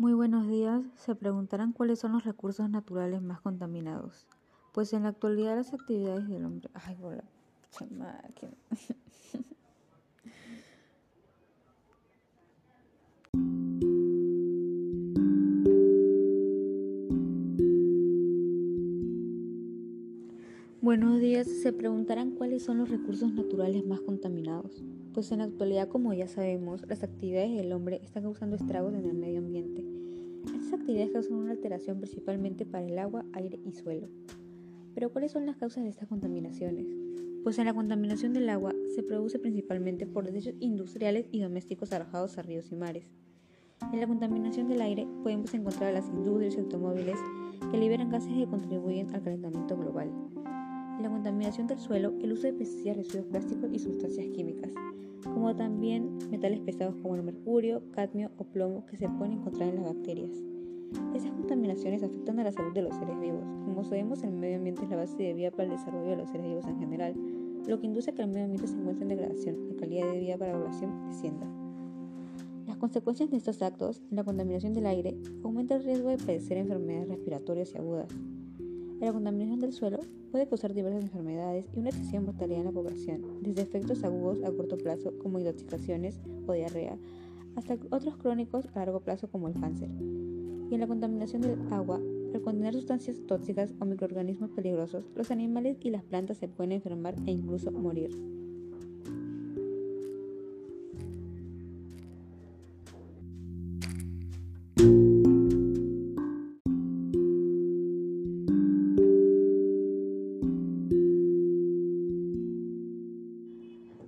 Muy buenos días. Se preguntarán cuáles son los recursos naturales más contaminados. Pues en la actualidad las actividades del hombre. Ay, bola, máquina. Buenos días. Se preguntarán cuáles son los recursos naturales más contaminados. Pues en la actualidad, como ya sabemos, las actividades del hombre están causando estragos en el medio ambiente. Estas actividades causan una alteración principalmente para el agua, aire y suelo. Pero ¿cuáles son las causas de estas contaminaciones? Pues en la contaminación del agua se produce principalmente por desechos industriales y domésticos arrojados a ríos y mares. En la contaminación del aire podemos encontrar las industrias y automóviles que liberan gases que contribuyen al calentamiento global la contaminación del suelo, el uso de pesticidas, residuos plásticos y sustancias químicas, como también metales pesados como el mercurio, cadmio o plomo que se pueden encontrar en las bacterias. Estas contaminaciones afectan a la salud de los seres vivos. Como sabemos, el medio ambiente es la base de vida para el desarrollo de los seres vivos en general, lo que induce a que el medio ambiente se encuentre en degradación, la calidad de vida para la población descienda. Las consecuencias de estos actos, la contaminación del aire, aumenta el riesgo de padecer enfermedades respiratorias y agudas, la contaminación del suelo puede causar diversas enfermedades y una excesiva mortalidad en la población, desde efectos agudos a corto plazo como intoxicaciones o diarrea, hasta otros crónicos a largo plazo como el cáncer. Y en la contaminación del agua, al contener sustancias tóxicas o microorganismos peligrosos, los animales y las plantas se pueden enfermar e incluso morir.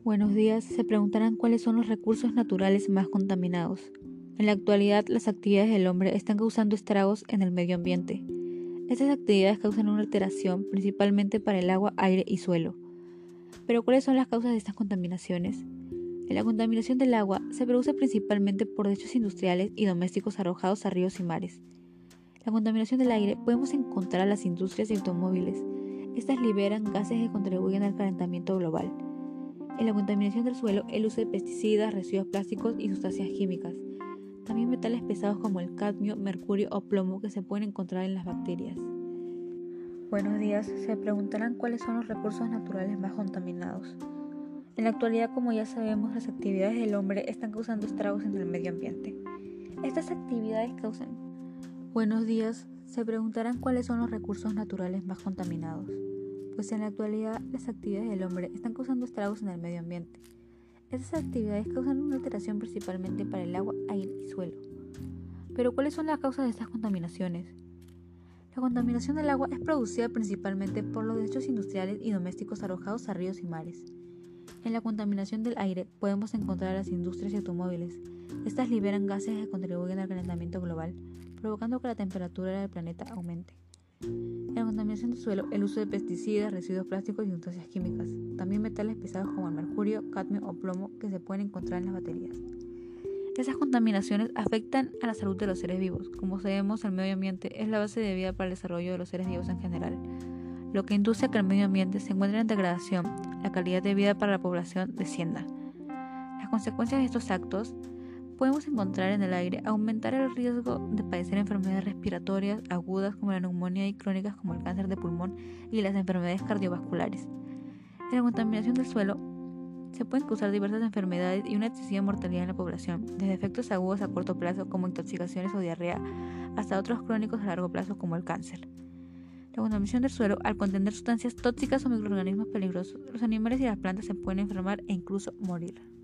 Buenos días. Se preguntarán cuáles son los recursos naturales más contaminados. En la actualidad, las actividades del hombre están causando estragos en el medio ambiente. Estas actividades causan una alteración principalmente para el agua, aire y suelo. Pero ¿cuáles son las causas de estas contaminaciones? En la contaminación del agua se produce principalmente por desechos industriales y domésticos arrojados a ríos y mares. La contaminación del aire podemos encontrar a las industrias y automóviles. Estas liberan gases que contribuyen al calentamiento global. En la contaminación del suelo, el uso de pesticidas, residuos plásticos y sustancias químicas. También metales pesados como el cadmio, mercurio o plomo que se pueden encontrar en las bacterias. Buenos días. Se preguntarán cuáles son los recursos naturales más contaminados. En la actualidad, como ya sabemos, las actividades del hombre están causando estragos en el medio ambiente. Estas actividades causan... Buenos días. Se preguntarán cuáles son los recursos naturales más contaminados pues en la actualidad las actividades del hombre están causando estragos en el medio ambiente. Estas actividades causan una alteración principalmente para el agua, aire y suelo. Pero ¿cuáles son las causas de estas contaminaciones? La contaminación del agua es producida principalmente por los desechos industriales y domésticos arrojados a ríos y mares. En la contaminación del aire podemos encontrar las industrias y automóviles. Estas liberan gases que contribuyen al calentamiento global, provocando que la temperatura del planeta aumente. En la contaminación del suelo, el uso de pesticidas, residuos plásticos y sustancias químicas. También metales pesados como el mercurio, cadmio o plomo que se pueden encontrar en las baterías. Esas contaminaciones afectan a la salud de los seres vivos. Como sabemos, el medio ambiente es la base de vida para el desarrollo de los seres vivos en general, lo que induce a que el medio ambiente se encuentre en degradación, la calidad de vida para la población descienda. Las consecuencias de estos actos podemos encontrar en el aire aumentar el riesgo de padecer enfermedades respiratorias agudas como la neumonía y crónicas como el cáncer de pulmón y las enfermedades cardiovasculares. En la contaminación del suelo se pueden causar diversas enfermedades y una excesiva mortalidad en la población, desde efectos agudos a corto plazo como intoxicaciones o diarrea hasta otros crónicos a largo plazo como el cáncer. La contaminación del suelo, al contener sustancias tóxicas o microorganismos peligrosos, los animales y las plantas se pueden enfermar e incluso morir.